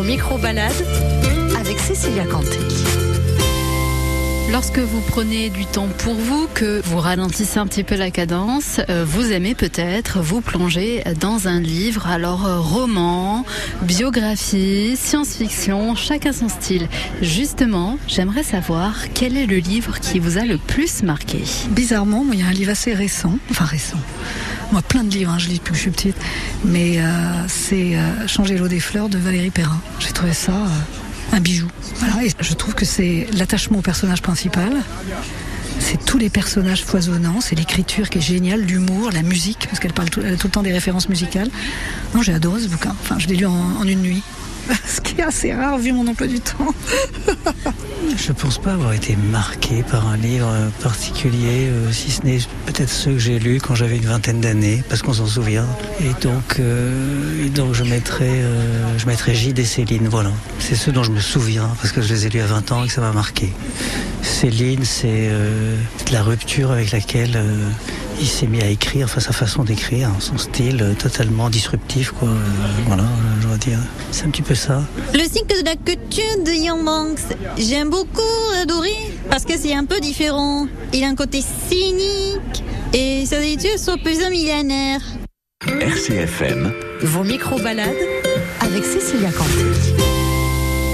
Vos micro-balades avec Cécilia Canté. Lorsque vous prenez du temps pour vous, que vous ralentissez un petit peu la cadence, euh, vous aimez peut-être vous plonger dans un livre, alors euh, roman, biographie, science-fiction, chacun son style. Justement, j'aimerais savoir quel est le livre qui vous a le plus marqué. Bizarrement, moi, il y a un livre assez récent, enfin récent. Moi, plein de livres, hein, je lis depuis que je suis petite, mais euh, c'est euh, Changer l'eau des fleurs de Valérie Perrin. J'ai trouvé ça euh, un bijou. Je trouve que c'est l'attachement au personnage principal. C'est tous les personnages foisonnants, c'est l'écriture qui est géniale, l'humour, la musique, parce qu'elle parle tout, le temps des références musicales. Non, j'ai adoré ce bouquin. Enfin, je l'ai lu en une nuit. Ce qui est assez rare vu mon emploi du temps. Je pense pas avoir été marqué par un livre particulier, euh, si ce n'est peut-être ceux que j'ai lus quand j'avais une vingtaine d'années, parce qu'on s'en souvient. Et donc, euh, donc je mettrais, euh, je mettrais Gide et Céline. Voilà, c'est ceux dont je me souviens parce que je les ai lus à 20 ans et que ça m'a marqué. Céline, c'est la rupture avec laquelle il s'est mis à écrire, enfin sa façon d'écrire, hein, son style euh, totalement disruptif, quoi. Euh, voilà, je dois dire. C'est un petit peu ça. Le cycle de la couture de Young Banks, j'aime beaucoup adoré parce que c'est un peu différent. Il a un côté cynique et sa études sont plus un millénaire. RCFM, Vos micro-balades avec Cécilia Canté.